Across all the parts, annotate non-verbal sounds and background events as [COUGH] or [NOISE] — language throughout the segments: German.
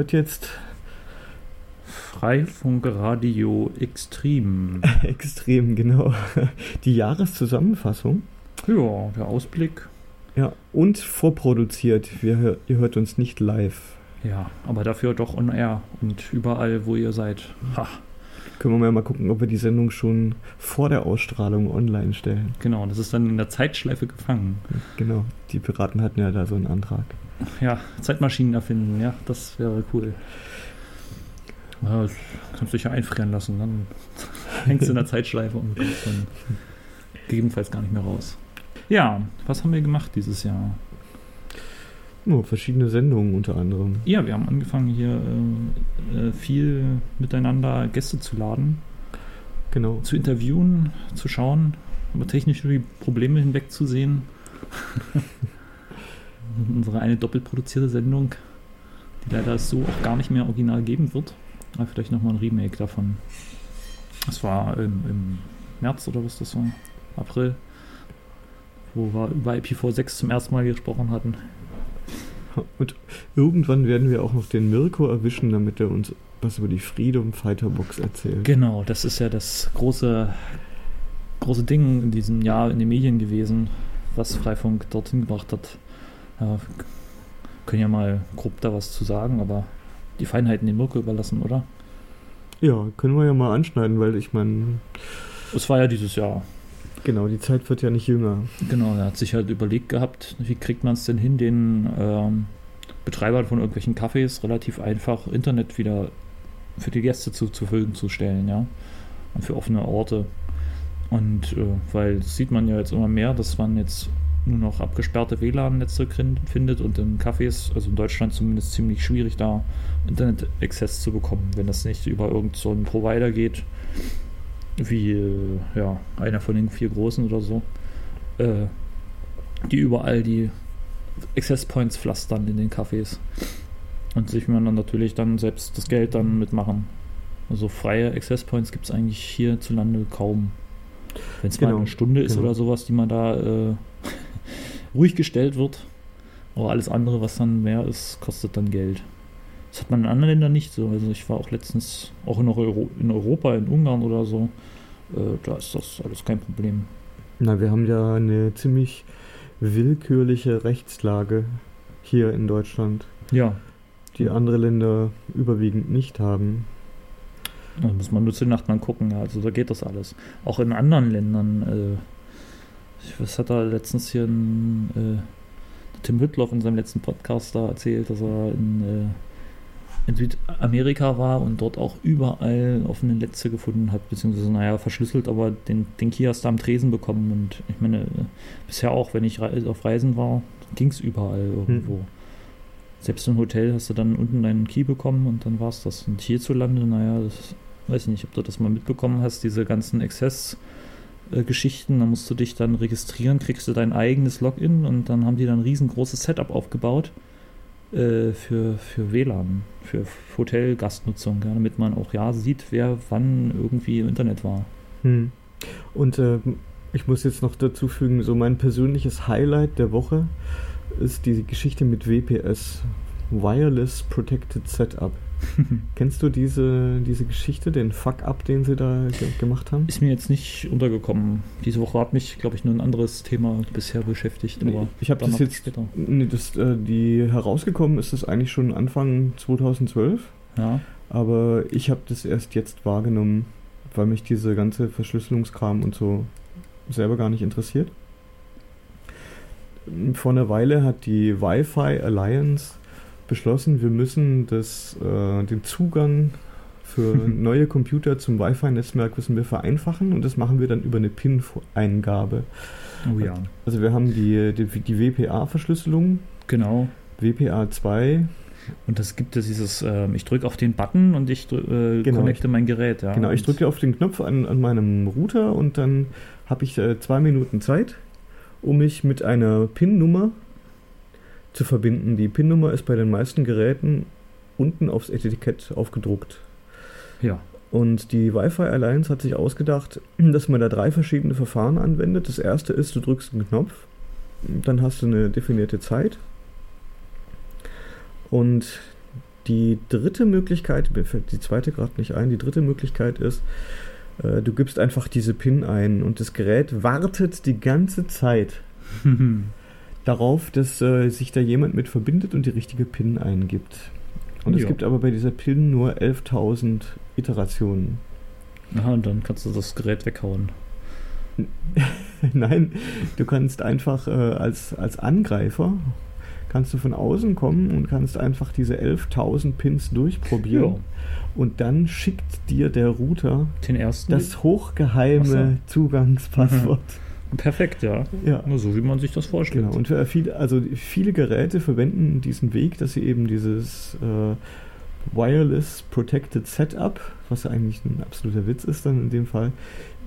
hört jetzt Freifunkradio Extrem. [LAUGHS] Extrem, genau. Die Jahreszusammenfassung. Ja, der Ausblick. Ja, und vorproduziert. Wir, ihr hört uns nicht live. Ja, aber dafür doch on air und überall, wo ihr seid. Ha. Können wir mal gucken, ob wir die Sendung schon vor der Ausstrahlung online stellen. Genau, das ist dann in der Zeitschleife gefangen. Genau, die Piraten hatten ja da so einen Antrag. Ja, Zeitmaschinen erfinden, ja, das wäre cool. Ja, das kannst du dich ja einfrieren lassen, dann [LAUGHS] hängst du in der Zeitschleife und kommst dann gegebenenfalls gar nicht mehr raus. Ja, was haben wir gemacht dieses Jahr? Oh, verschiedene Sendungen unter anderem. Ja, wir haben angefangen hier äh, äh, viel miteinander Gäste zu laden. Genau. Zu interviewen, zu schauen, über technische Probleme hinwegzusehen. [LAUGHS] Unsere eine doppelt produzierte Sendung, die leider so auch gar nicht mehr original geben wird. Aber vielleicht nochmal ein Remake davon. Das war im, im März oder was das war? April. Wo wir über IPv6 zum ersten Mal gesprochen hatten. Und irgendwann werden wir auch noch den Mirko erwischen, damit er uns was über die Freedom Fighter Box erzählt. Genau, das ist ja das große, große Ding in diesem Jahr in den Medien gewesen, was Freifunk dorthin gebracht hat. Ja, können ja mal grob da was zu sagen, aber die Feinheiten den Mirko überlassen, oder? Ja, können wir ja mal anschneiden, weil ich meine. Es war ja dieses Jahr. Genau, die Zeit wird ja nicht jünger. Genau, er hat sich halt überlegt gehabt, wie kriegt man es denn hin, den ähm, Betreibern von irgendwelchen Cafés relativ einfach Internet wieder für die Gäste zu, zur Verfügung zu stellen, ja. Und für offene Orte. Und äh, weil sieht man ja jetzt immer mehr, dass man jetzt nur noch abgesperrte WLAN-Netze findet und in Cafés, also in Deutschland zumindest ziemlich schwierig, da Internet-Access zu bekommen, wenn das nicht über irgendeinen so Provider geht, wie äh, ja, einer von den vier großen oder so, äh, die überall die Access Points pflastern in den Cafés und sich man dann natürlich dann selbst das Geld dann mitmachen. Also freie Access Points gibt es eigentlich hierzulande kaum. Wenn es genau, mal eine Stunde ist genau. oder sowas, die man da äh, [LAUGHS] ruhig gestellt wird. Aber alles andere, was dann mehr ist, kostet dann Geld. Das hat man in anderen Ländern nicht so. Also ich war auch letztens auch in, Euro in Europa, in Ungarn oder so. Äh, da ist das alles kein Problem. Na, wir haben ja eine ziemlich willkürliche Rechtslage hier in Deutschland. Ja. Die andere Länder überwiegend nicht haben. Da muss man nur zu Nacht gucken, ja. Also da geht das alles. Auch in anderen Ländern. Äh, was hat er letztens hier ein, äh, Tim Hüttloff in seinem letzten Podcast da erzählt, dass er in, äh, in Südamerika war und dort auch überall offene Netze gefunden hat, beziehungsweise, naja, verschlüsselt, aber den, den Kiosk da am Tresen bekommen. Und ich meine, bisher auch, wenn ich auf Reisen war, ging es überall irgendwo. Hm. Selbst im Hotel hast du dann unten deinen Key bekommen und dann war es das. Und hierzulande, naja, das weiß ich nicht, ob du das mal mitbekommen hast, diese ganzen Access-Geschichten, da musst du dich dann registrieren, kriegst du dein eigenes Login und dann haben die dann ein riesengroßes Setup aufgebaut äh, für, für WLAN, für Hotelgastnutzung, ja, damit man auch ja sieht, wer wann irgendwie im Internet war. Hm. Und äh, ich muss jetzt noch dazu fügen, so mein persönliches Highlight der Woche ist die Geschichte mit WPS, Wireless Protected Setup. [LAUGHS] Kennst du diese, diese Geschichte, den Fuck-up, den sie da ge gemacht haben? Ist mir jetzt nicht untergekommen. Diese Woche hat mich, glaube ich, nur ein anderes Thema bisher beschäftigt. Nee, ich habe das jetzt, nee, das, äh, die herausgekommen ist das eigentlich schon Anfang 2012. Ja. Aber ich habe das erst jetzt wahrgenommen, weil mich diese ganze Verschlüsselungskram und so selber gar nicht interessiert. Vor einer Weile hat die Wi-Fi Alliance beschlossen, wir müssen das, äh, den Zugang für [LAUGHS] neue Computer zum Wi-Fi-Netzwerk müssen wir vereinfachen und das machen wir dann über eine PIN-Eingabe. Oh ja. Also wir haben die, die, die WPA-Verschlüsselung. Genau. WPA 2. Und das gibt es dieses, äh, ich drücke auf den Button und ich äh, genau, connecte mein Gerät. Ja. Genau, ich drücke auf den Knopf an, an meinem Router und dann habe ich äh, zwei Minuten Zeit, um mich mit einer PIN-Nummer zu verbinden. Die PIN-Nummer ist bei den meisten Geräten unten aufs Etikett aufgedruckt. Ja. Und die Wi-Fi Alliance hat sich ausgedacht, [CLEARS THROAT] dass man da drei verschiedene Verfahren anwendet. Das erste ist, du drückst einen Knopf, dann hast du eine definierte Zeit. Und die dritte Möglichkeit, mir fällt die zweite gerade nicht ein, die dritte Möglichkeit ist, äh, du gibst einfach diese PIN ein und das Gerät wartet die ganze Zeit [LAUGHS] darauf, dass äh, sich da jemand mit verbindet und die richtige PIN eingibt. Und es Ja. gibt aber bei dieser PIN nur 11.000 Iterationen. Aha, und dann kannst du das Gerät weghauen. [LAUGHS] Nein, du kannst einfach äh, als, als Angreifer, kannst du von außen kommen und kannst einfach diese 11.000 Pins durchprobieren. Ja. Und dann schickt dir der Router Den ersten. das hochgeheime so. Zugangspasswort. Perfekt, ja. Ja. Nur so, wie man sich das vorstellt. Genau, und für viele, also viele Geräte verwenden diesen Weg, dass sie eben dieses äh, Wireless Protected Setup, was ja eigentlich ein absoluter Witz ist dann in dem Fall,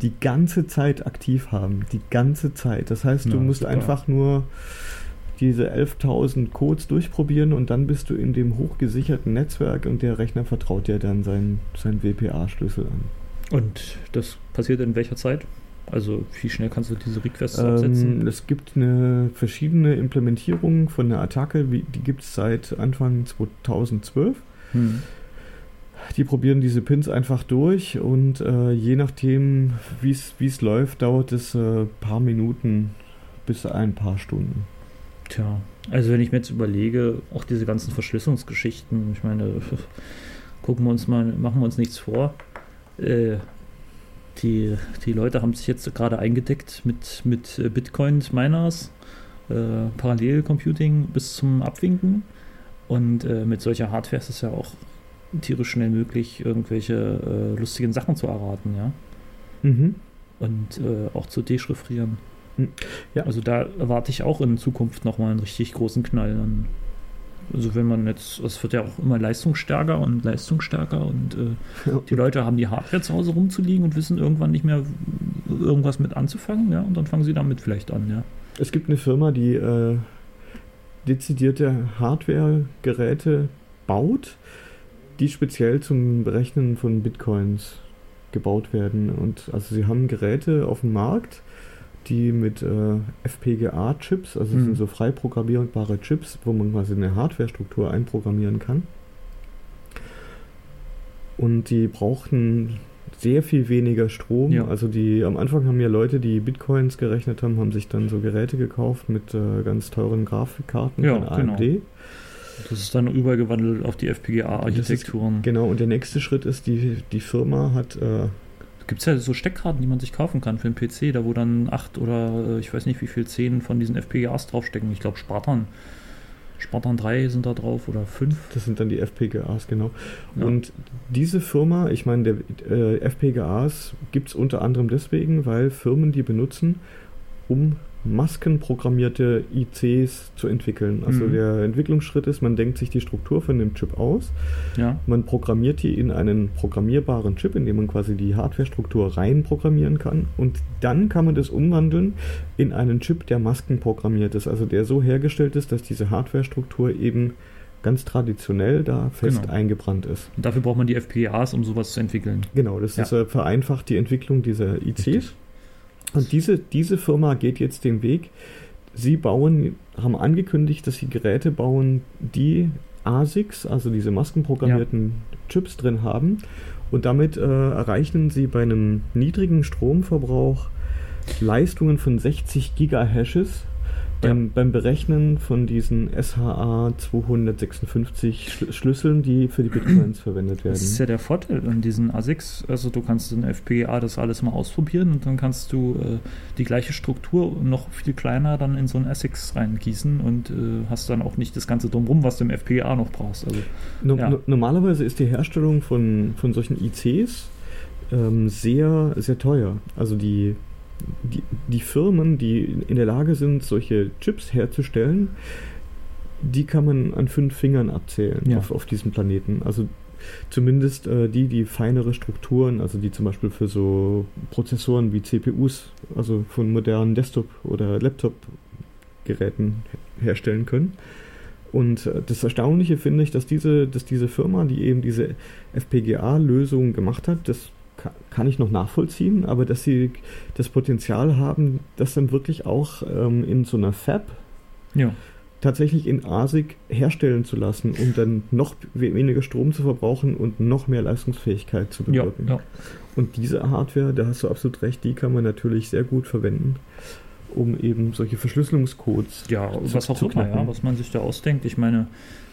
die ganze Zeit aktiv haben. Die ganze Zeit. Das heißt, du Ja, musst super. einfach nur diese 11.000 Codes durchprobieren und dann bist du in dem hochgesicherten Netzwerk und der Rechner vertraut dir dann seinen, seinen WPA-Schlüssel an. Und das passiert in welcher Zeit? Also, wie schnell kannst du diese Requests absetzen? Ähm, es gibt eine verschiedene Implementierung von der Attacke, wie, die gibt es seit Anfang 2012. Hm. Die probieren diese Pins einfach durch und äh, je nachdem, wie es läuft, dauert es ein äh, paar Minuten bis ein paar Stunden. Tja, also wenn ich mir jetzt überlege, auch diese ganzen Verschlüsselungsgeschichten, ich meine, [LAUGHS] gucken wir uns mal, machen wir uns nichts vor. Äh, die, die Leute haben sich jetzt gerade eingedeckt mit, mit äh, Bitcoin-Miners, äh, Parallelcomputing bis zum Abwinken. Und äh, mit solcher Hardware ist es ja auch tierisch schnell möglich, irgendwelche äh, lustigen Sachen zu erraten, ja. Mhm. Und äh, auch zu dechiffrieren. Hm, ja. Also da erwarte ich auch in Zukunft nochmal einen richtig großen Knall. Dann. Also wenn man jetzt, es wird ja auch immer leistungsstärker und leistungsstärker und äh, die Leute haben die Hardware zu Hause rumzuliegen und wissen irgendwann nicht mehr irgendwas mit anzufangen, ja, und dann fangen sie damit vielleicht an, ja. Es gibt eine Firma, die äh, dezidierte Hardware-Geräte baut, die speziell zum Berechnen von Bitcoins gebaut werden. Und also sie haben Geräte auf dem Markt, die mit äh, FPGA-Chips, also Mhm. sind so frei programmierbare Chips, wo man quasi eine Hardware-Struktur einprogrammieren kann. Und die brauchten sehr viel weniger Strom. Ja. Also die am Anfang haben ja Leute, die Bitcoins gerechnet haben, haben sich dann so Geräte gekauft mit äh, ganz teuren Grafikkarten Ja, von AMD. genau. Das ist dann übergewandelt auf die FPGA-Architekturen. Genau, und der nächste Schritt ist, die, die Firma hat äh, Gibt es ja so Steckkarten, die man sich kaufen kann für den PC, da wo dann acht oder äh, ich weiß nicht wie viel, zehn von diesen FPGAs draufstecken. Ich glaube Spartan. Spartan 3 sind da drauf oder 5. Das sind dann die FPGAs, genau. Ja. Und diese Firma, ich meine, der äh, FPGAs gibt es unter anderem deswegen, weil Firmen die benutzen, um maskenprogrammierte ICs zu entwickeln. Also Mhm. der Entwicklungsschritt ist, man denkt sich die Struktur von dem Chip aus, Ja, man programmiert die in einen programmierbaren Chip, in dem man quasi die Hardware-Struktur rein programmieren kann und dann kann man das umwandeln in einen Chip, der maskenprogrammiert ist, also der so hergestellt ist, dass diese Hardware-Struktur eben ganz traditionell da fest Genau. eingebrannt ist. und dafür braucht man die FPGAs, um sowas zu entwickeln. Genau, das Ja. ist, äh, vereinfacht die Entwicklung dieser ICs. Richtig. Und diese, diese Firma geht jetzt den Weg. Sie bauen, haben angekündigt, dass sie Geräte bauen, die ASICs, also diese maskenprogrammierten Chips drin haben. Und damit äh, erreichen sie bei einem niedrigen Stromverbrauch Leistungen von 60 Gigahashes beim, beim Berechnen von diesen SHA 256 Schl Schlüsseln, die für die Bitcoins [CLEARS THROAT] verwendet werden. Das ist ja der Vorteil an diesen ASICs. Also du kannst in FPGA das alles mal ausprobieren und dann kannst du äh, die gleiche Struktur noch viel kleiner dann in so ein ASICs reingießen und äh, hast dann auch nicht das ganze drumrum, was du im FPGA noch brauchst. Also No Ja. no normalerweise ist die Herstellung von, von solchen ICs ähm, sehr, sehr teuer. Also die, die, die Firmen, die in der Lage sind, solche Chips herzustellen, die kann man an fünf Fingern abzählen Ja. auf, auf diesem Planeten. Also zumindest äh, die, die feinere Strukturen, also die zum Beispiel für so Prozessoren wie CPUs, also von modernen Desktop- oder Laptop-Geräten herstellen können. Und äh, das Erstaunliche finde ich, dass diese, dass diese Firma, die eben diese FPGA-Lösung gemacht hat, das kann ich noch nachvollziehen, aber dass sie das Potenzial haben, das dann wirklich auch ähm, in so einer Fab ja, tatsächlich in ASIC herstellen zu lassen, um dann noch weniger Strom zu verbrauchen und noch mehr Leistungsfähigkeit zu bewirken. Ja, ja. Und diese Hardware, da hast du absolut recht, die kann man natürlich sehr gut verwenden, um eben solche Verschlüsselungscodes ja, zu, was auch zu immer, ja, was man sich da ausdenkt. Ich meine,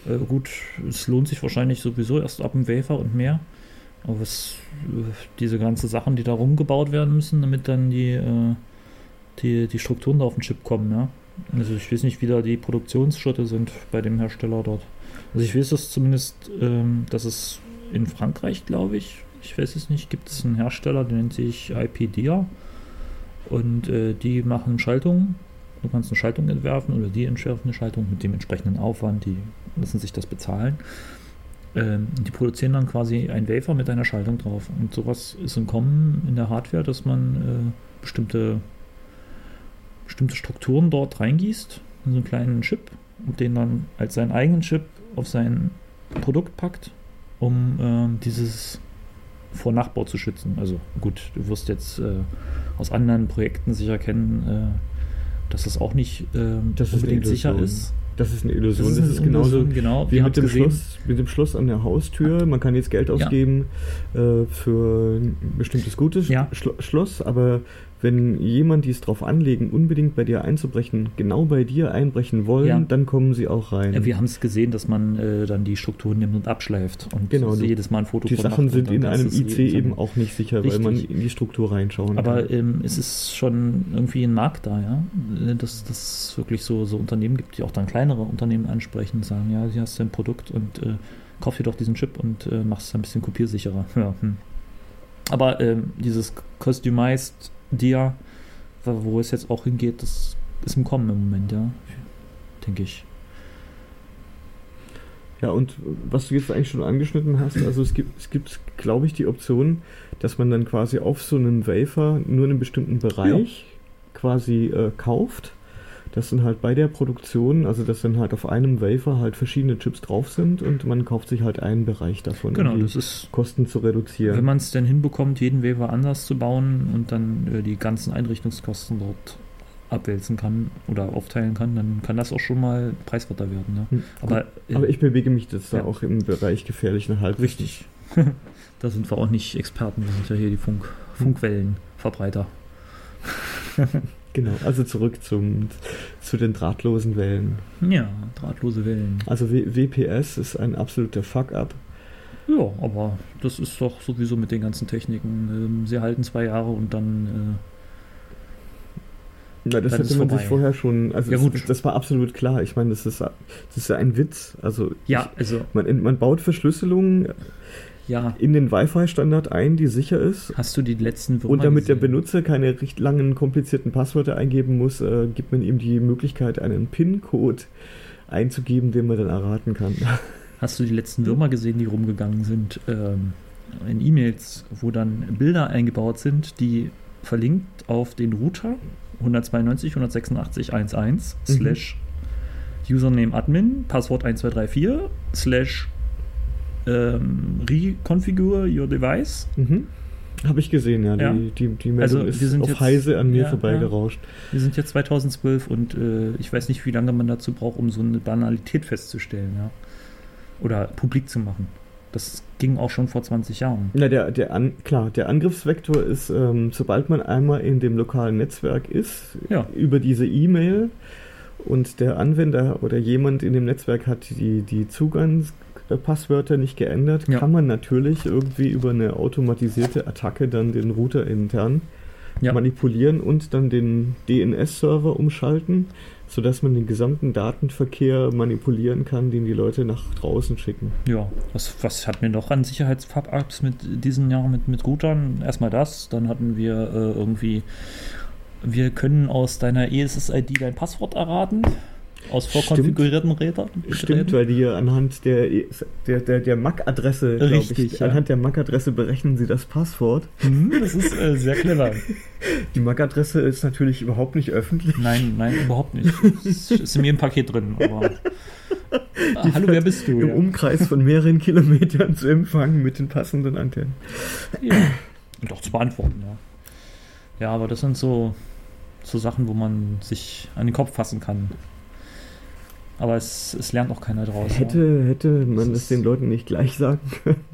äh, gut, es lohnt sich wahrscheinlich sowieso erst ab dem Wafer und mehr. Was, äh, diese ganzen Sachen, die da rumgebaut werden müssen, damit dann die, äh, die, die Strukturen da auf den Chip kommen, ja. Also ich weiß nicht, wie da die Produktionsschritte sind bei dem Hersteller dort. Also ich weiß es zumindest, ähm, dass es in Frankreich, glaube ich, ich weiß es nicht, gibt es einen Hersteller, der nennt sich IPDIA und äh, die machen Schaltungen. Du kannst eine Schaltung entwerfen oder die entwerfen eine Schaltung mit dem entsprechenden Aufwand, die lassen sich das bezahlen. Ähm, die produzieren dann quasi ein Wafer mit einer Schaltung drauf. Und sowas ist im Kommen in der Hardware, dass man äh, bestimmte bestimmte Strukturen dort reingießt, in so einen kleinen Chip und den dann als seinen eigenen Chip auf sein Produkt packt, um äh, dieses vor Nachbau zu schützen. Also gut, du wirst jetzt äh, aus anderen Projekten sicher kennen, äh, dass das auch nicht äh, das unbedingt sicher ist. Das ist eine Illusion. Das ist, das ist genauso genau. wie mit dem, Schluss, mit dem Schluss an der Haustür. Man kann jetzt Geld ausgeben ja. äh, für ein bestimmtes gutes ja. Schloss, aber wenn jemand, die es drauf anlegen, unbedingt bei dir einzubrechen, genau bei dir einbrechen wollen, ja. dann kommen sie auch rein. Ja, wir haben es gesehen, dass man äh, dann die Strukturen nimmt und abschleift und genau, jedes Mal ein Foto Die Sachen sind in einem IC eben auch nicht sicher, richtig. weil man in die Struktur reinschauen Aber kann. Aber ähm, es ist schon irgendwie ein Markt da, ja, dass es wirklich so, so Unternehmen gibt, die auch dann kleinere Unternehmen ansprechen und sagen, ja, hier hast du ein Produkt und äh, kauf dir doch diesen Chip und äh, mach es ein bisschen kopiersicherer. [LAUGHS] Ja, hm. Aber ähm, dieses Customized Dia, wo es jetzt auch hingeht, das ist im Kommen im Moment, ja. Denke ich. Ja, und was du jetzt eigentlich schon angeschnitten hast, also es gibt, es gibt, glaube ich, die Option, dass man dann quasi auf so einem Wafer nur einen bestimmten Bereich ja. quasi äh, kauft dass dann halt bei der Produktion, also dass dann halt auf einem Wafer halt verschiedene Chips drauf sind und man kauft sich halt einen Bereich davon, genau, um die das ist, Kosten zu reduzieren. Wenn man es denn hinbekommt, jeden Wafer anders zu bauen und dann äh, die ganzen Einrichtungskosten dort abwälzen kann oder aufteilen kann, dann kann das auch schon mal preiswerter werden. Ne? Hm, aber, äh, aber ich bewege mich jetzt ja. da auch im Bereich gefährlichen Halbwissen. Richtig. [LAUGHS] da sind wir auch nicht Experten, wir sind ja hier die Funk, Funkwellenverbreiter. [LAUGHS] Genau, also zurück zum, zu den drahtlosen Wellen. Ja, drahtlose Wellen. Also w WPS ist ein absoluter Fuck-up. Ja, aber das ist doch sowieso mit den ganzen Techniken. Ähm, sie halten zwei Jahre und dann. Äh, ja, das hätte man vorbei. sich vorher schon. Also, ja, gut. Das, das, war absolut klar. Ich meine, das ist, das ist ja ein Witz. Also, ja, also. Man, man baut Verschlüsselungen ja. in den Wi-Fi-Standard ein, die sicher ist. Hast du die letzten Würmer Und damit gesehen? der Benutzer keine recht langen, komplizierten Passwörter eingeben muss, äh, gibt man ihm die Möglichkeit, einen PIN-Code einzugeben, den man dann erraten kann. [LAUGHS] Hast du die letzten Würmer gesehen, die rumgegangen sind ähm, in E-Mails, wo dann Bilder eingebaut sind, die verlinkt auf den Router 192.186.1.1 mhm. slash Username Admin, Passwort 1234 slash ähm, Reconfigure Your Device. Mhm. Habe ich gesehen, ja. ja. Die, die, die Meldung also, ist auf jetzt, Heise an mir ja, vorbeigerauscht. Ja. Wir sind jetzt 2012 und äh, ich weiß nicht, wie lange man dazu braucht, um so eine Banalität festzustellen, ja. Oder publik zu machen. Das ging auch schon vor 20 Jahren. Na, der, der an, klar, der Angriffsvektor ist, ähm, sobald man einmal in dem lokalen Netzwerk ist, ja. über diese E-Mail und der Anwender oder jemand in dem Netzwerk hat die, die Zugangs Passwörter nicht geändert, ja. kann man natürlich irgendwie über eine automatisierte Attacke dann den Router intern ja. manipulieren und dann den DNS-Server umschalten, sodass man den gesamten Datenverkehr manipulieren kann, den die Leute nach draußen schicken. Ja, was, was hatten wir noch an Sicherheits-Pub-Ups mit diesen Jahren mit, mit Routern? Erstmal das, dann hatten wir äh, irgendwie, wir können aus deiner ESS-ID dein Passwort erraten. Aus vorkonfigurierten Rädern? Stimmt, weil die anhand der, der, der, der MAC-Adresse, Richtig, ja. anhand der MAC-Adresse berechnen sie das Passwort. Mhm, das ist äh, sehr clever. [LAUGHS] Die MAC-Adresse ist natürlich überhaupt nicht öffentlich. Nein, nein, überhaupt nicht. Es [LAUGHS] ist in ein Paket drin, aber. [LAUGHS] Die Hallo, wer bist du? Im ja. Umkreis von mehreren Kilometern zu empfangen mit den passenden Antennen. Ja. Und auch zu beantworten, ja. Ja, aber das sind so, so Sachen, wo man sich an den Kopf fassen kann Aber es, es lernt auch keiner draus. Hätte, hätte man das den Leuten nicht gleich sagen können.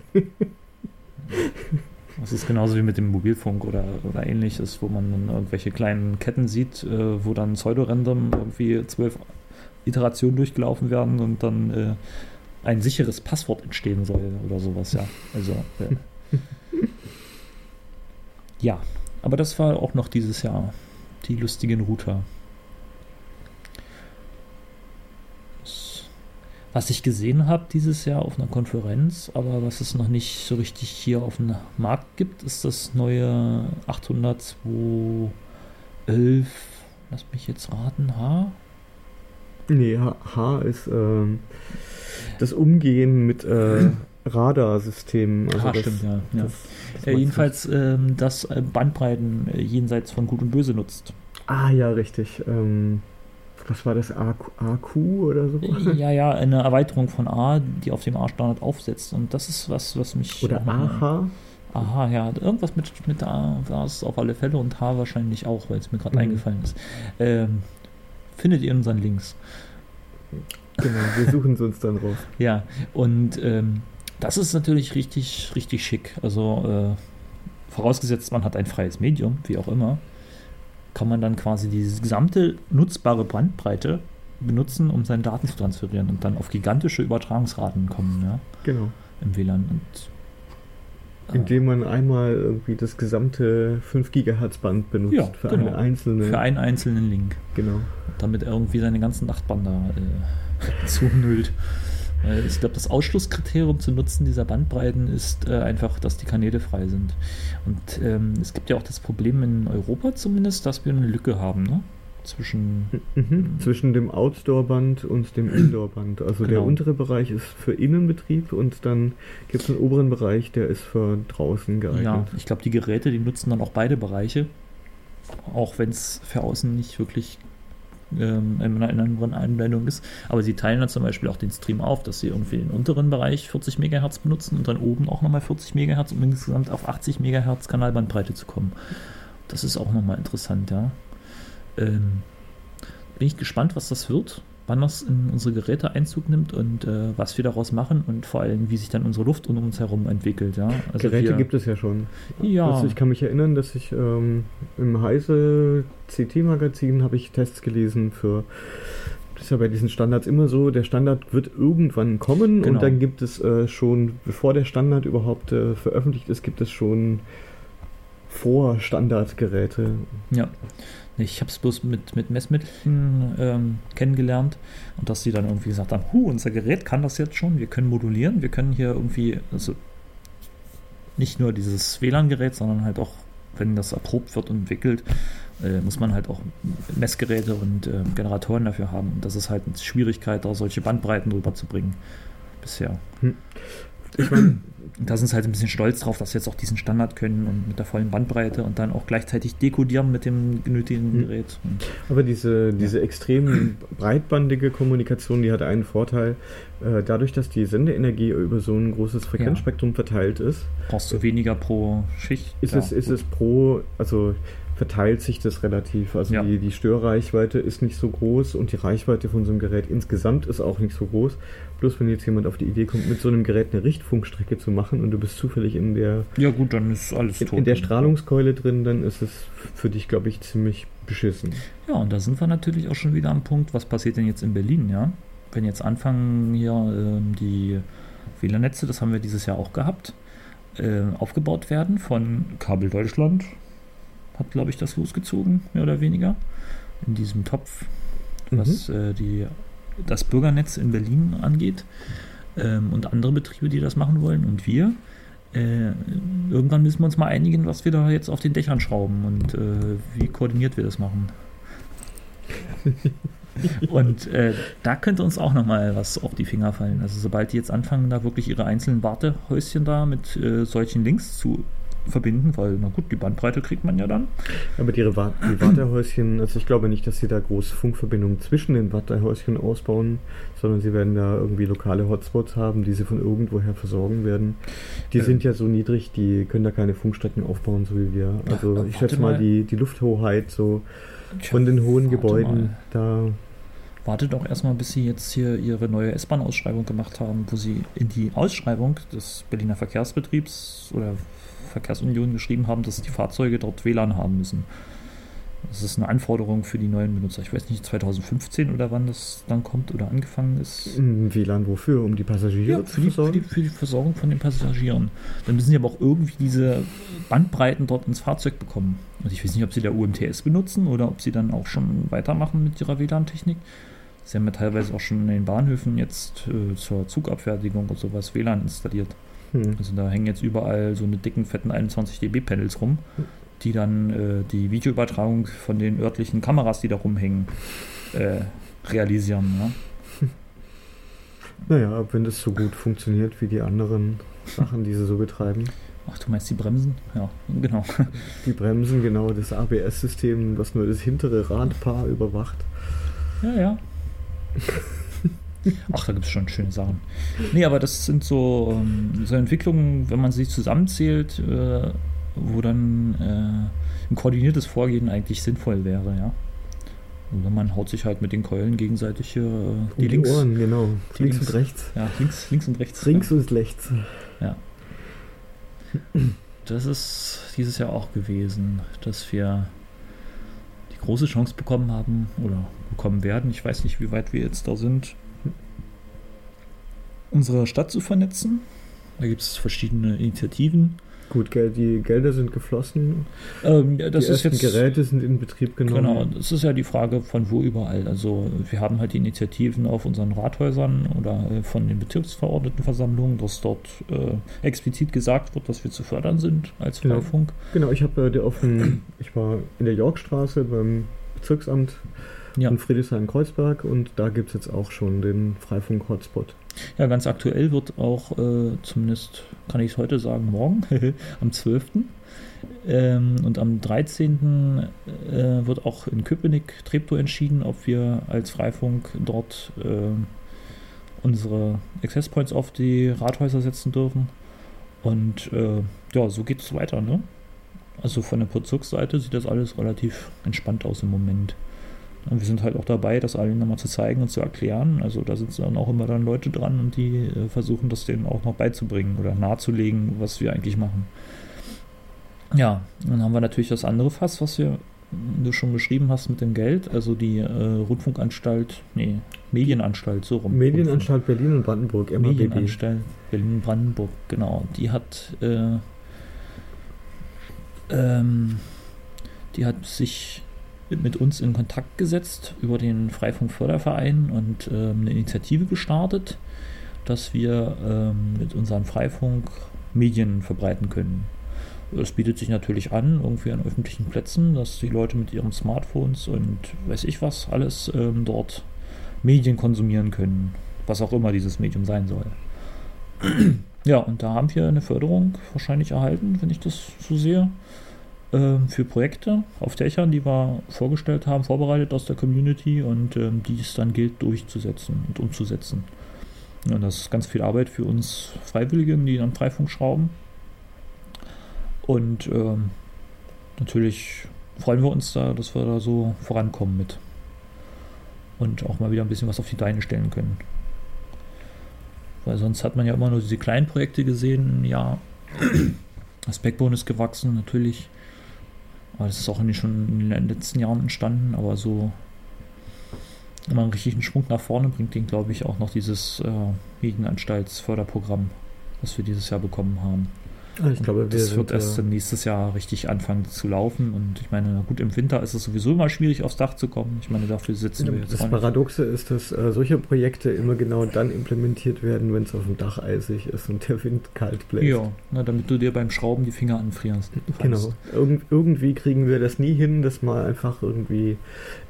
Das ist genauso wie mit dem Mobilfunk oder, oder ähnliches, wo man dann irgendwelche kleinen Ketten sieht, äh, wo dann Pseudorandom irgendwie zwölf Iterationen durchgelaufen werden und dann äh, ein sicheres Passwort entstehen soll oder sowas, ja. Also, äh. [LAUGHS] ja, aber das war auch noch dieses Jahr die lustigen Router. was ich gesehen habe dieses Jahr auf einer Konferenz, aber was es noch nicht so richtig hier auf dem Markt gibt, ist das neue 802.11. Lass mich jetzt raten, H? Nee, H, ist ähm, das Umgehen mit äh, [CLEARS THROAT] Radarsystemen. Also ah, das, stimmt, ja. ja. Das, das äh, jedenfalls ähm, das äh, Bandbreiten äh, jenseits von Gut und Böse nutzt. Ah, ja, richtig. Ähm, was war das, AQ, AQ oder so? Ja, ja, eine Erweiterung von A, die auf dem A-Standard aufsetzt. Und das ist was, was mich. Oder AHA? Aha, ja, irgendwas mit, mit A war es auf alle Fälle und H wahrscheinlich auch, weil es mir gerade mhm. eingefallen ist. Ähm, findet ihr in unseren Links. Genau, wir suchen es uns dann raus. ja, und ähm, das ist natürlich richtig, richtig schick. Also, äh, vorausgesetzt, man hat ein freies Medium, wie auch immer kann man dann quasi diese gesamte nutzbare Bandbreite benutzen, um seine Daten zu transferieren und dann auf gigantische Übertragungsraten kommen, ja. Genau. Im WLAN. Und, äh, Indem man einmal irgendwie das gesamte 5 GHz Band benutzt ja, für genau. eine einzelne. Für einen einzelnen Link. Genau. Damit irgendwie seine ganzen Nachtband da äh, [LAUGHS] zunüllt. Ich glaube, das Ausschlusskriterium zu Nutzen dieser Bandbreiten ist äh, einfach, dass die Kanäle frei sind. Und ähm, es gibt ja auch das Problem in Europa zumindest, dass wir eine Lücke haben, ne? Zwischen, mhm, zwischen dem Outdoor-Band und dem Indoor-Band. Also genau. der untere Bereich ist für Innenbetrieb und dann gibt es einen oberen Bereich, der ist für draußen geeignet. Ja, ich glaube, die Geräte, die nutzen dann auch beide Bereiche. Auch wenn es für außen nicht wirklich ähm, in einer anderen Anwendung ist. Aber sie teilen dann zum Beispiel auch den Stream auf, dass sie irgendwie den unteren Bereich 40 MHz benutzen und dann oben auch nochmal 40 MHz, um insgesamt auf 80 MHz Kanalbandbreite zu kommen. Das ist auch nochmal interessant, ja. Ähm, bin ich gespannt, was das wird wann das in unsere Geräte Einzug nimmt und äh, was wir daraus machen und vor allem, wie sich dann unsere Luft um uns herum entwickelt. Ja? Also Geräte wir, gibt es ja schon. Ja. Also ich kann mich erinnern, dass ich ähm, im Heise CT-Magazin habe ich Tests gelesen für das ist ja bei diesen Standards immer so, der Standard wird irgendwann kommen genau. und dann gibt es äh, schon, bevor der Standard überhaupt äh, veröffentlicht ist, gibt es schon Vor-Standardgeräte. Ja. Ich habe es bloß mit, mit Messmitteln ähm, kennengelernt und dass sie dann irgendwie gesagt haben, hu, unser Gerät kann das jetzt schon, wir können modulieren, wir können hier irgendwie, also nicht nur dieses WLAN-Gerät, sondern halt auch, wenn das erprobt wird und entwickelt, äh, muss man halt auch Messgeräte und äh, Generatoren dafür haben. Und das ist halt eine Schwierigkeit, da solche Bandbreiten drüber zu bringen bisher. Hm. Ich meine, da sind sie halt ein bisschen stolz drauf, dass sie jetzt auch diesen Standard können und mit der vollen Bandbreite und dann auch gleichzeitig dekodieren mit dem genötigten hm. Gerät. Aber diese, diese ja. extrem [CLEARS THROAT] breitbandige Kommunikation, die hat einen Vorteil. Äh, dadurch, dass die Sendeenergie über so ein großes Frequenzspektrum ja. verteilt ist, brauchst du weniger pro Schicht. Ist, ja, es, ist es pro, also verteilt sich das relativ. Also ja. die, die Störreichweite ist nicht so groß und die Reichweite von so einem Gerät insgesamt ist auch nicht so groß. Bloß wenn jetzt jemand auf die Idee kommt, mit so einem Gerät eine Richtfunkstrecke zu machen und du bist zufällig in der ja gut, dann ist alles in, in der Strahlungskeule drin, dann ist es für dich, glaube ich, ziemlich beschissen. Ja, und da sind wir natürlich auch schon wieder am Punkt, was passiert denn jetzt in Berlin, ja? Wenn jetzt anfangen hier ähm, die WLAN-Netze, das haben wir dieses Jahr auch gehabt, äh, aufgebaut werden von Kabel Deutschland, hat, glaube ich, das losgezogen, mehr oder weniger, in diesem Topf, was mhm. äh, die, das Bürgernetz in Berlin angeht ähm, und andere Betriebe, die das machen wollen und wir. Äh, irgendwann müssen wir uns mal einigen, was wir da jetzt auf den Dächern schrauben und äh, wie koordiniert wir das machen. [LAUGHS] und äh, da könnte uns auch nochmal was auf die Finger fallen. Also sobald die jetzt anfangen, da wirklich ihre einzelnen Wartehäuschen da mit äh, solchen Links zu verbinden, weil, na gut, die Bandbreite kriegt man ja dann. Aber die, die Wartehäuschen, also ich glaube nicht, dass sie da große Funkverbindungen zwischen den Wartehäuschen ausbauen, sondern sie werden da irgendwie lokale Hotspots haben, die sie von irgendwoher versorgen werden. Die äh, sind ja so niedrig, die können da keine Funkstrecken aufbauen, so wie wir. Also ich schätze mal, die, die Lufthoheit so von den hohen Gebäuden, mal. da wartet auch erstmal, bis sie jetzt hier ihre neue S-Bahn-Ausschreibung gemacht haben, wo sie in die Ausschreibung des Berliner Verkehrsbetriebs oder Verkehrsunion geschrieben haben, dass die Fahrzeuge dort WLAN haben müssen. Das ist eine Anforderung für die neuen Benutzer. Ich weiß nicht, 2015 oder wann das dann kommt oder angefangen ist. WLAN wofür? Um die Passagiere Ja, zu für die, für, versorgen? die, für die Versorgung von den Passagieren. Dann müssen sie aber auch irgendwie diese Bandbreiten dort ins Fahrzeug bekommen. Und ich weiß nicht, ob sie der UMTS benutzen oder ob sie dann auch schon weitermachen mit ihrer WLAN-Technik. Sie haben ja teilweise auch schon in den Bahnhöfen jetzt äh, zur Zugabfertigung und sowas WLAN installiert. Hm. Also da hängen jetzt überall so eine dicken, fetten 21 dB Panels rum, die dann äh, die Videoübertragung von den örtlichen Kameras, die da rumhängen, äh, realisieren. Ja? Naja, wenn das so gut funktioniert wie die anderen Sachen, die sie so betreiben. Ach, du meinst die Bremsen? Ja, genau. [LAUGHS] Die Bremsen, genau, das ABS-System, was nur das hintere Radpaar überwacht. Ja, ja. [LAUGHS] Ach, da gibt es schon schöne Sachen. Nee, aber das sind so, ähm, so Entwicklungen, wenn man sie zusammenzählt, äh, wo dann äh, ein koordiniertes Vorgehen eigentlich sinnvoll wäre, ja. Oder man haut sich halt mit den Keulen gegenseitig hier äh, Um die links, Ohren, genau. die links, links- und rechts. ja, links, links und rechts. Links und rechts. Das ist dieses Jahr auch gewesen, dass wir die große Chance bekommen haben oder bekommen werden. Ich weiß nicht, wie weit wir jetzt da sind, unsere Stadt zu vernetzen. Da gibt es verschiedene Initiativen. Gut, die Gelder sind geflossen. Ähm, ja, die ersten jetzt Geräte sind in Betrieb genommen. Genau, das ist ja die Frage von wo überall. Also wir haben halt die Initiativen auf unseren Rathäusern oder äh, von den Bezirksverordnetenversammlungen, dass dort äh, explizit gesagt wird, dass wir zu fördern sind als Genau. Freifunk. Genau, ich habe äh, auf dem, ich war in der Yorkstraße beim Bezirksamt Ja. in Friedrichshain-Kreuzberg und da gibt es jetzt auch schon den Freifunk-Hotspot. Ja, ganz aktuell wird auch, äh, zumindest kann ich es heute sagen, morgen, [LAUGHS] am 12. Ähm, und am 13. Äh, wird auch in Köpenick, Treptow entschieden, ob wir als Freifunk dort äh, unsere Access Points auf die Rathäuser setzen dürfen. Und äh, ja, so geht es weiter, ne? Also von der Bezirksseite sieht das alles relativ entspannt aus im Moment. Und wir sind halt auch dabei, das allen nochmal zu zeigen und zu erklären. Also da sitzen dann auch immer dann Leute dran und die äh, versuchen das denen auch noch beizubringen oder nahezulegen, was wir eigentlich machen. Ja, dann haben wir natürlich das andere Fass, was wir, du schon beschrieben hast mit dem Geld, also die äh, Rundfunkanstalt, nee, Medienanstalt, so rum. Medienanstalt Berlin und Brandenburg, MABB. Medienanstalt Berlin-Brandenburg, genau. Die hat, äh, ähm, die hat sich mit uns in Kontakt gesetzt über den Freifunk-Förderverein und ähm, eine Initiative gestartet, dass wir ähm, mit unserem Freifunk Medien verbreiten können. Es bietet sich natürlich an, irgendwie an öffentlichen Plätzen, dass die Leute mit ihren Smartphones und weiß ich was alles ähm, dort Medien konsumieren können, was auch immer dieses Medium sein soll. [CLEARS THROAT] Ja, und da haben wir eine Förderung wahrscheinlich erhalten, wenn ich das so sehe, für Projekte auf Dächern, die wir vorgestellt haben, vorbereitet aus der Community und ähm, die es dann gilt durchzusetzen und umzusetzen. Ja, das ist ganz viel Arbeit für uns Freiwilligen, die dann Freifunk schrauben. Und ähm, natürlich freuen wir uns da, dass wir da so vorankommen mit. Und auch mal wieder ein bisschen was auf die Beine stellen können. Weil sonst hat man ja immer nur diese kleinen Projekte gesehen. Ja, das Backbone ist gewachsen, natürlich. Aber das ist auch nicht schon in den letzten Jahren entstanden. Aber so, man einen richtigen Schwung nach vorne bringt, den glaube ich auch noch dieses äh, Medienanstaltsförderprogramm, was wir dieses Jahr bekommen haben. Ich glaube, wir das wird erst äh, nächstes Jahr richtig anfangen zu laufen. Und ich meine, gut, im Winter ist es sowieso immer schwierig, aufs Dach zu kommen. Ich meine, dafür sitzen wir jetzt Das. Paradoxe ist, dass äh, solche Projekte immer genau dann implementiert werden, wenn es auf dem Dach eisig ist und der Wind kalt bläst. Ja, na, damit du dir beim Schrauben die Finger anfrierst. Genau. Irgend, irgendwie kriegen wir das nie hin, das mal einfach irgendwie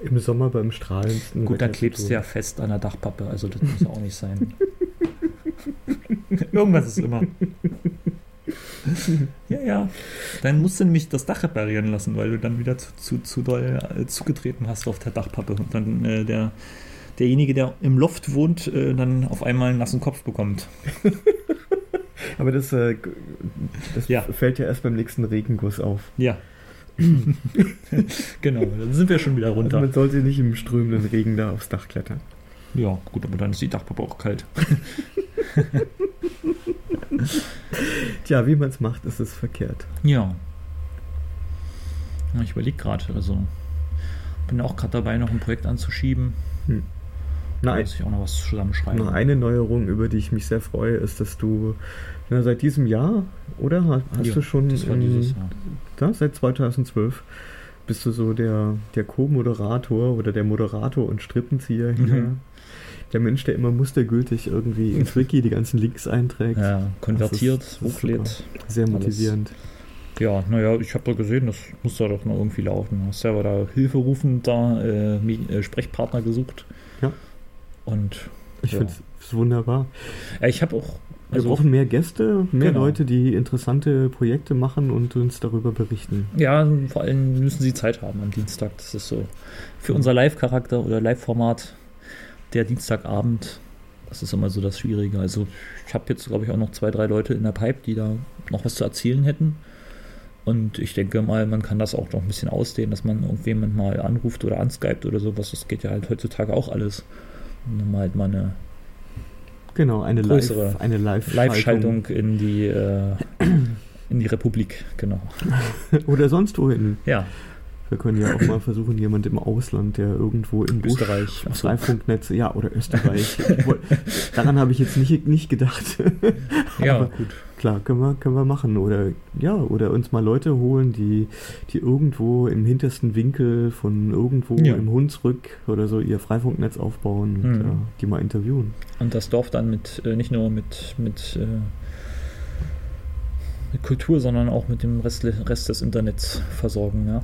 im Sommer beim strahlendsten. Gut, dann klebst du ja fest an der Dachpappe, also das muss ja auch nicht sein. [LAUGHS] Irgendwas ist immer. [LAUGHS] ja, ja. Dann musst du nämlich das Dach reparieren lassen, weil du dann wieder zu, zu, zu doll äh, zugetreten hast auf der Dachpappe und dann äh, der, derjenige, der im Loft wohnt, äh, dann auf einmal einen nassen Kopf bekommt. [LAUGHS] Aber das, äh, das Ja. fällt ja erst beim nächsten Regenguss auf. Ja. [LAUGHS] genau, dann sind wir schon wieder runter. Also man sollte nicht im strömenden Regen da aufs Dach klettern. Ja, gut, aber dann ist die Dachpappe auch kalt. [LAUGHS] Tja, wie man es macht, ist es verkehrt. Ja. Ich überlege gerade, also bin auch gerade dabei, noch ein Projekt anzuschieben. Hm. Nein. muss ich auch noch was zusammenschreiben. Noch eine Neuerung, über die ich mich sehr freue, ist, dass du na, seit diesem Jahr, oder? Hast Ja, du schon das war dieses Jahr. da, seit 2012 bist du so der, der Co-Moderator oder der Moderator und Strippenzieher hier. Mhm. Der Mensch, der immer mustergültig irgendwie ins [LAUGHS] Wiki die ganzen Links einträgt. Ja, konvertiert, ist- hochlädt. Sehr motivierend. Ja, naja, ich habe da gesehen, das muss da doch noch irgendwie laufen. Du hast selber da hilferufend da äh, äh, Sprechpartner gesucht. Ja. Und Ich Ja. finde es wunderbar. ja, ich habe auch. Wir Also, brauchen mehr Gäste, mehr Genau. Leute, die interessante Projekte machen und uns darüber berichten. ja, vor allem müssen sie Zeit haben am Dienstag. Das ist so für unser Live-Charakter oder Live-Format der Dienstagabend. Das ist immer so das Schwierige. Also ich habe jetzt, glaube ich, auch noch zwei, drei Leute in der Pipe, die da noch was zu erzählen hätten. Und ich denke mal, man kann das auch noch ein bisschen ausdehnen, dass man irgendjemand mal anruft oder anskypt oder sowas. Das geht ja halt heutzutage auch alles. Und dann mal halt mal eine Genau, eine Größere Live, eine Live Live-Schaltung in die äh, in die Republik, genau. [LAUGHS] Oder sonst wohin. Ja, Wir können ja auch mal versuchen, jemand im Ausland, der irgendwo im Busch Österreich. Ach so. Freifunknetz, ja, oder Österreich. [LAUGHS] Daran habe ich jetzt nicht, nicht gedacht. Ja, [LAUGHS] gut. Klar, können wir, können wir machen. Oder ja, oder uns mal Leute holen, die, die irgendwo im hintersten Winkel von irgendwo Ja. im Hunsrück oder so ihr Freifunknetz aufbauen und Mhm. ja, die mal interviewen. Und das Dorf dann mit äh, nicht nur mit mit, äh, mit Kultur, sondern auch mit dem Rest, Rest des Internets versorgen, ja.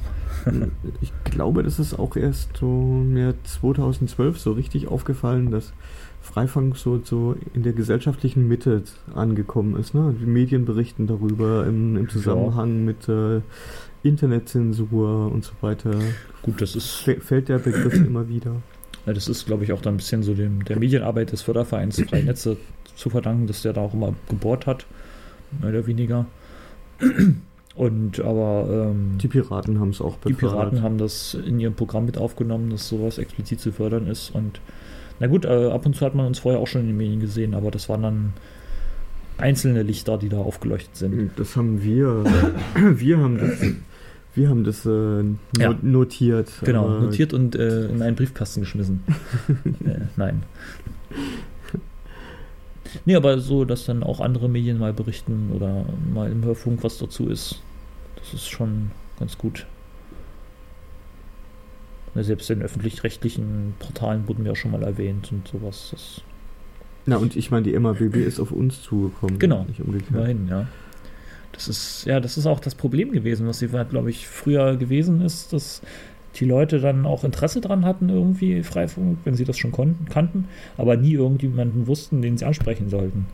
ich glaube, das ist auch erst so mir 2012 so richtig aufgefallen, dass Freifunk so, so in der gesellschaftlichen Mitte angekommen ist. Ne? Die Medien berichten darüber im, im Zusammenhang mit äh, Internetzensur und so weiter. Gut, das ist F fällt der Begriff [CLEARS THROAT] immer wieder. Ja, das ist, glaube ich, auch dann ein bisschen so dem, der Medienarbeit des Fördervereins Freie Netze zu verdanken, dass der da auch immer gebohrt hat, mehr oder weniger. [CLEARS THROAT] Und aber ähm, Die Piraten haben es auch die befördert. Piraten haben das in ihrem Programm mit aufgenommen, dass sowas explizit zu fördern ist. Und na gut, äh, ab und zu hat man uns vorher auch schon in den Medien gesehen, aber das waren dann einzelne Lichter, die da aufgeleuchtet sind. Das haben wir. [COUGHS] Wir haben das. Wir haben das äh, no Ja. notiert. Genau, notiert und äh, in einen Briefkasten geschmissen. [LAUGHS] äh, nein. Nee, aber so, dass dann auch andere Medien mal berichten oder mal im Hörfunk was dazu ist, das ist schon ganz gut. Ja, selbst in öffentlich-rechtlichen Portalen wurden wir auch schon mal erwähnt und sowas. Das Na, und ich meine, die MABB ist auf uns zugekommen. Genau. Nicht umgekehrt. immerhin, ja. Das ist, ja, das ist auch das Problem gewesen, was sie, glaube ich, früher gewesen ist, dass die Leute dann auch Interesse dran hatten, irgendwie Freifunk, wenn sie das schon konnten, kannten, aber nie irgendjemanden wussten, den sie ansprechen sollten.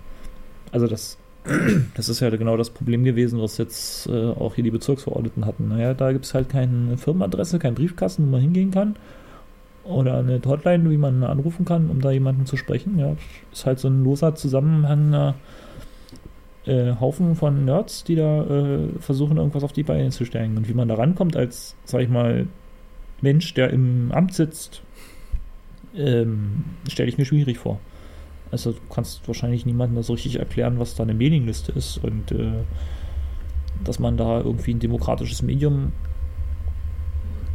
Also das, [CLEARS THROAT] das ist ja genau das Problem gewesen, was jetzt äh, auch hier die Bezirksverordneten hatten. Naja, da gibt es halt keine Firmenadresse, keinen Briefkasten, wo man hingehen kann. Oder eine Hotline, wie man anrufen kann, um da jemanden zu sprechen. Ja, ist halt so ein loser zusammenhängender äh, Haufen von Nerds, die da äh, versuchen, irgendwas auf die Beine zu stellen. Und wie man da rankommt als, sag ich mal, Mensch, der im Amt sitzt, ähm, stelle ich mir schwierig vor. Also du kannst wahrscheinlich niemandem das richtig erklären, was da eine Mailingliste ist und äh, dass man da irgendwie ein demokratisches Medium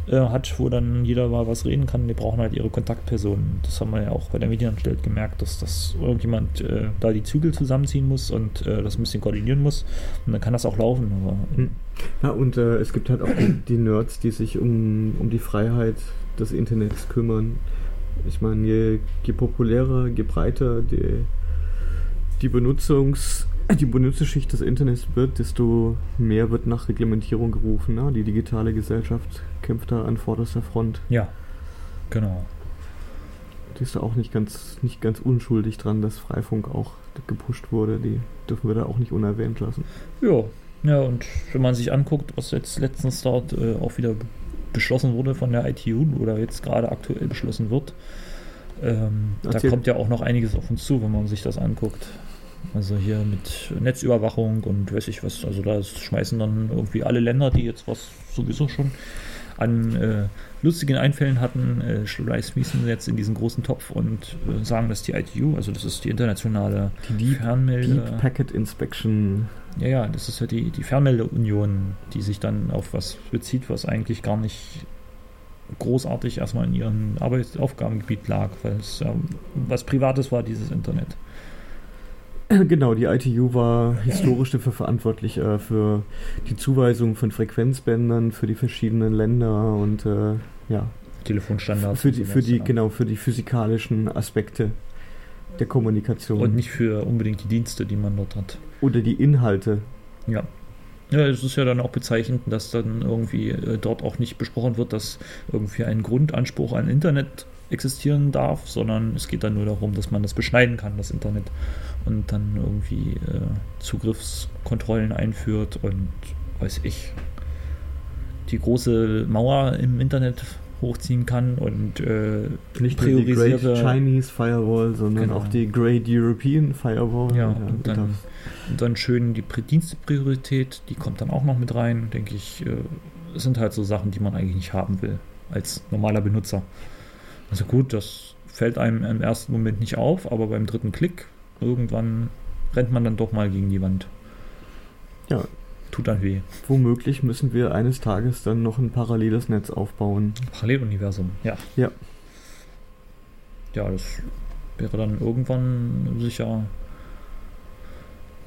äh, hat, wo dann jeder mal was reden kann. Die brauchen halt ihre Kontaktpersonen. Das haben wir ja auch bei der Medienanstalt gemerkt, dass das irgendjemand äh, da die Zügel zusammenziehen muss und äh, das ein bisschen koordinieren muss. Und dann kann das auch laufen. Aber. Ja, und äh, es gibt halt auch die, die Nerds, die sich um, um die Freiheit des Internets kümmern. Ich meine, je, je populärer, je breiter die, die Benutzungs die Benutzerschicht des Internets wird, desto mehr wird nach Reglementierung gerufen. Ne? Die digitale Gesellschaft kämpft da an vorderster Front. ja, genau. Die ist da auch nicht ganz, nicht ganz unschuldig dran, dass Freifunk auch gepusht wurde. Die dürfen wir da auch nicht unerwähnt lassen. Ja, ja, und wenn man sich anguckt, was jetzt letztens dort äh, auch wieder beschlossen wurde von der ITU oder jetzt gerade aktuell beschlossen wird, ähm, da kommt ja auch noch einiges auf uns zu, wenn man sich das anguckt. Also hier mit Netzüberwachung und weiß ich was. Also da schmeißen dann irgendwie alle Länder, die jetzt was sowieso schon an äh, lustigen Einfällen hatten, äh, schmeißen jetzt in diesen großen Topf und äh, sagen, dass die ITU, also das ist die internationale Die Deep, Fernmelde. Deep Packet Inspection. Ja, ja, das ist ja die, die Fernmeldeunion, die sich dann auf was bezieht, was eigentlich gar nicht großartig erstmal in ihrem Arbeitsaufgabengebiet lag, weil es ja was Privates war, dieses Internet. [CLEARS THROAT] Genau, die ITU war historisch dafür verantwortlich äh, für die Zuweisung von Frequenzbändern für die verschiedenen Länder und äh, ja, Telefonstandards. für die, für die, ja. genau, für die physikalischen Aspekte der Kommunikation. Und nicht für unbedingt die Dienste, die man dort hat. Oder die Inhalte. Ja. Ja, es ist ja dann auch bezeichnend, dass dann irgendwie äh, dort auch nicht besprochen wird, dass irgendwie ein Grundanspruch an Internet existieren darf, sondern es geht dann nur darum, dass man das beschneiden kann, das Internet, und dann irgendwie äh, Zugriffskontrollen einführt und weiß ich, die große Mauer im Internet hochziehen kann und äh, Nicht nur die Great Chinese Firewall, sondern Genau. auch die Great European Firewall. Ja, und darf- dann, und dann schön die Pri- Dienstepriorität, die kommt dann auch noch mit rein, denke ich. Äh, es sind halt so Sachen, die man eigentlich nicht haben will als normaler Benutzer. Also gut, das fällt einem im ersten Moment nicht auf, aber beim dritten Klick irgendwann rennt man dann doch mal gegen die Wand. Ja. Tut dann weh. Womöglich müssen wir eines Tages dann noch ein paralleles Netz aufbauen. Paralleluniversum, ja. Ja. Ja, das wäre dann irgendwann sicher.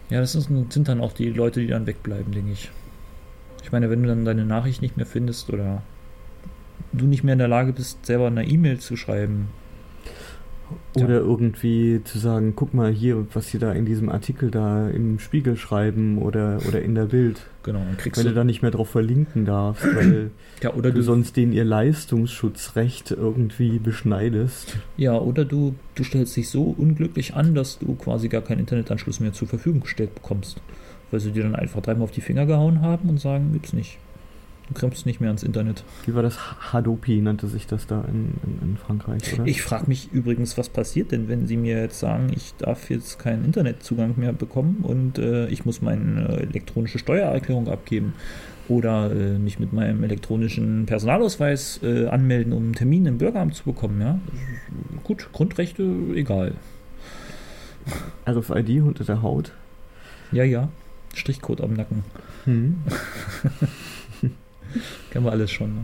Ja, das ist, sind dann auch die Leute, die dann wegbleiben, denke ich. Ich meine, wenn du dann deine Nachricht nicht mehr findest oder du nicht mehr in der Lage bist, selber eine E-Mail zu schreiben. Ja. Oder irgendwie zu sagen, guck mal hier, was sie da in diesem Artikel da im Spiegel schreiben oder, oder in der Bild. Genau, dann kriegst Wenn du du. da nicht mehr drauf verlinken darfst, [CLEARS THROAT] weil Ja, oder du du, sonst denen ihr Leistungsschutzrecht irgendwie beschneidest. ja, oder du, du stellst dich so unglücklich an, dass du quasi gar keinen Internetanschluss mehr zur Verfügung gestellt bekommst. Weil sie dir dann einfach dreimal auf die Finger gehauen haben und sagen, gibt's nicht. Du kommst nicht mehr ans Internet. Wie war das? Hadopi nannte sich das da in, in, in Frankreich, oder? Ich frage mich übrigens, was passiert denn, wenn Sie mir jetzt sagen, ich darf jetzt keinen Internetzugang mehr bekommen und äh, ich muss meine elektronische Steuererklärung abgeben oder äh, mich mit meinem elektronischen Personalausweis äh, anmelden, um einen Termin im Bürgeramt zu bekommen. Ja, gut, Grundrechte egal. RFID unter der Haut. Ja, ja, Strichcode am Nacken, Hm. [LAUGHS] [LAUGHS] kennen wir alles schon. Ne?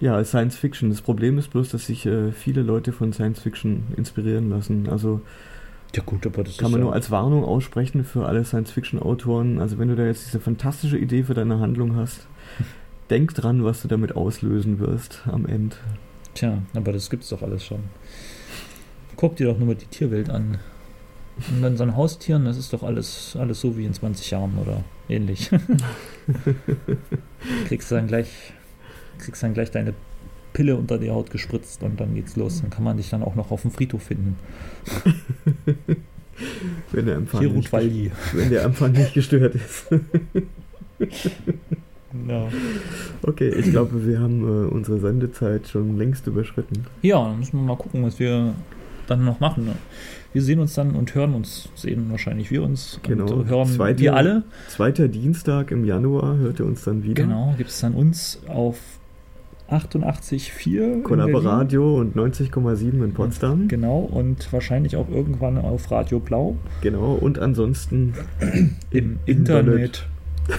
Ja, Science Fiction. Das Problem ist bloß, dass sich äh, viele Leute von Science Fiction inspirieren lassen. Also Ja gut, aber das kann ist man ja, nur als Warnung aussprechen für alle Science Fiction Autoren. Also wenn du da jetzt diese fantastische Idee für deine Handlung hast, [LAUGHS] denk dran, was du damit auslösen wirst am Ende. Tja, aber das gibt's doch alles schon. Guck dir doch nur mal die Tierwelt an. Und dann so ein Haustieren, das ist doch alles, alles so wie in 20 Jahren oder ähnlich. [LAUGHS] kriegst du dann gleich, kriegst dann gleich deine Pille unter die Haut gespritzt und dann geht's los. Dann kann man dich dann auch noch auf dem Friedhof finden. [LAUGHS] Wenn der Empfang, nicht, wenn der Empfang nicht gestört ist. [LAUGHS] Ja. Okay, ich glaube, wir haben äh, unsere Sendezeit schon längst überschritten. ja, dann müssen wir mal gucken, was wir dann noch machen. ne? Wir sehen uns dann und hören uns, sehen wahrscheinlich wir uns Genau. und hören Zweite- wir alle. Zweiter Dienstag im Januar hört ihr uns dann wieder. Genau, gibt es dann uns auf 88,4 in Kollaboradio und 90,7 in Potsdam. Genau, und wahrscheinlich auch irgendwann auf Radio Blau Genau, und ansonsten im Internet. [LAUGHS]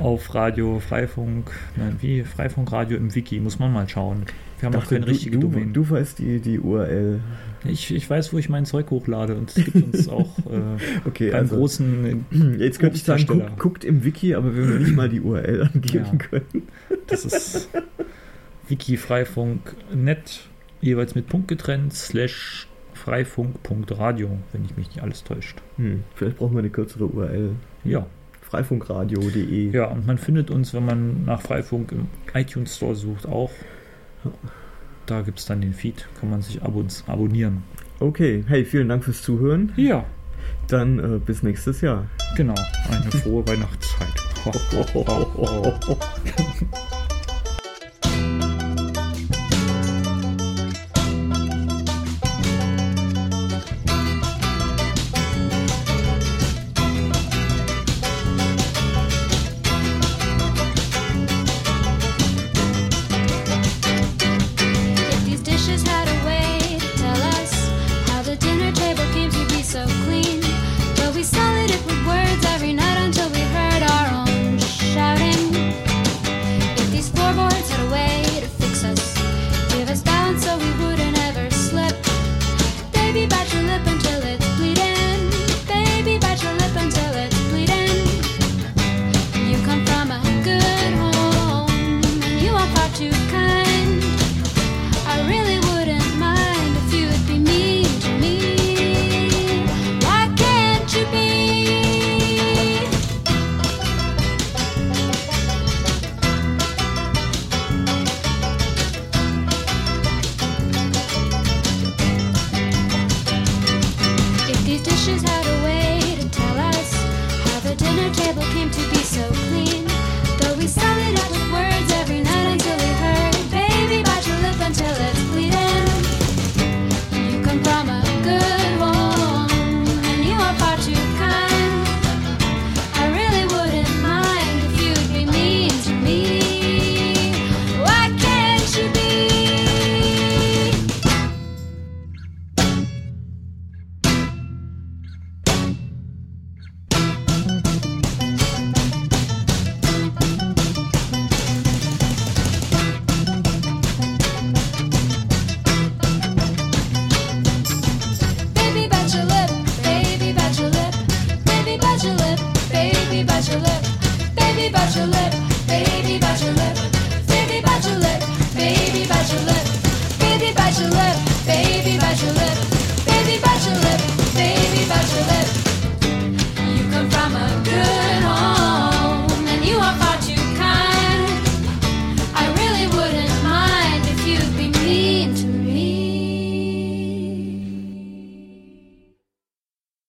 auf Radio Freifunk, nein, wie Freifunkradio im Wiki, muss man mal schauen. Wir haben noch Dachte, keine du, richtige du, Domain. du weißt die, die URL. Ich, ich weiß, wo ich mein Zeug hochlade und es gibt uns auch [LAUGHS] äh, Okay, beim also großen, [CLEARS THROAT] jetzt könnte ich sagen, guckt, guckt im Wiki, aber wenn wir nicht mal die URL [LAUGHS] angeben Ja. können. das ist [LAUGHS] Wiki-Freifunk.net, jeweils mit Punkt getrennt, slash freifunk.radio, wenn ich mich nicht alles täuscht. Hm, vielleicht brauchen wir eine kürzere URL. Ja. Freifunkradio.de. Ja, und man findet uns, wenn man nach Freifunk im iTunes Store sucht, auch. Da gibt es dann den Feed, kann man sich ab abonnieren. Okay, hey, vielen Dank fürs Zuhören. Ja, Dann äh, bis nächstes Jahr. genau. Eine frohe Weihnachtszeit. [LAUGHS]